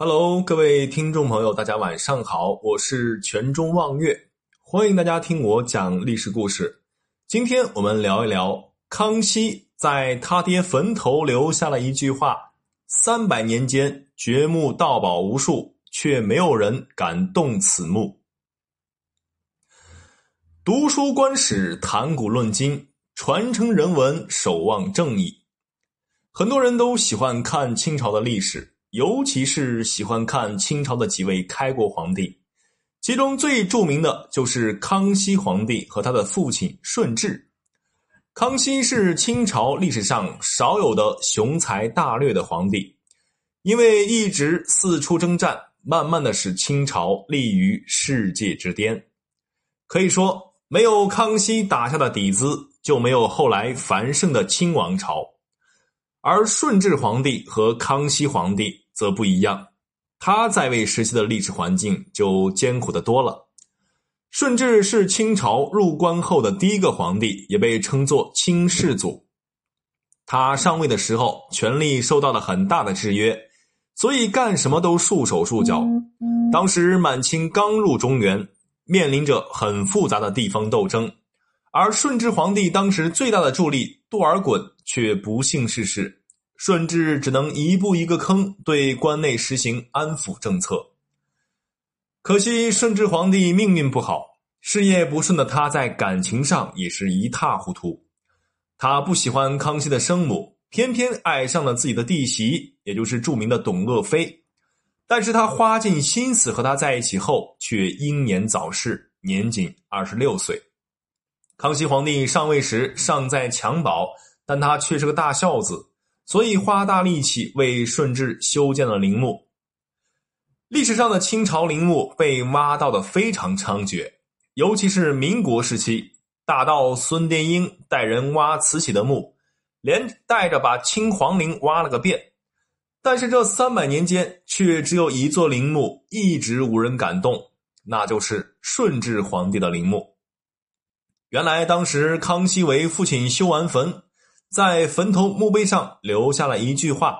Hello，各位听众朋友，大家晚上好，我是全中望月，欢迎大家听我讲历史故事。今天我们聊一聊康熙在他爹坟头留下了一句话：“三百年间，掘墓盗宝无数，却没有人敢动此墓。”读书观史，谈古论今，传承人文，守望正义。很多人都喜欢看清朝的历史。尤其是喜欢看清朝的几位开国皇帝，其中最著名的就是康熙皇帝和他的父亲顺治。康熙是清朝历史上少有的雄才大略的皇帝，因为一直四处征战，慢慢的使清朝立于世界之巅。可以说，没有康熙打下的底子，就没有后来繁盛的清王朝。而顺治皇帝和康熙皇帝则不一样，他在位时期的历史环境就艰苦的多了。顺治是清朝入关后的第一个皇帝，也被称作清世祖。他上位的时候，权力受到了很大的制约，所以干什么都束手束脚。当时满清刚入中原，面临着很复杂的地方斗争。而顺治皇帝当时最大的助力多尔衮却不幸逝世，顺治只能一步一个坑，对关内实行安抚政策。可惜顺治皇帝命运不好，事业不顺的他在感情上也是一塌糊涂。他不喜欢康熙的生母，偏偏爱上了自己的弟媳，也就是著名的董鄂妃。但是他花尽心思和她在一起后，却英年早逝，年仅二十六岁。康熙皇帝上位时尚在襁褓，但他却是个大孝子，所以花大力气为顺治修建了陵墓。历史上的清朝陵墓被挖到的非常猖獗，尤其是民国时期，大盗孙殿英带人挖慈禧的墓，连带着把清皇陵挖了个遍。但是这三百年间，却只有一座陵墓一直无人敢动，那就是顺治皇帝的陵墓。原来，当时康熙为父亲修完坟，在坟头墓碑上留下了一句话：“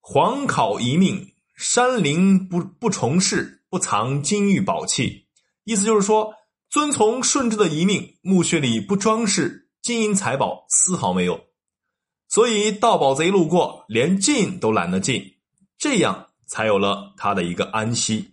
皇考遗命，山陵不不重视，不藏金玉宝器。”意思就是说，遵从顺治的遗命，墓穴里不装饰金银财宝，丝毫没有。所以盗宝贼路过，连进都懒得进，这样才有了他的一个安息。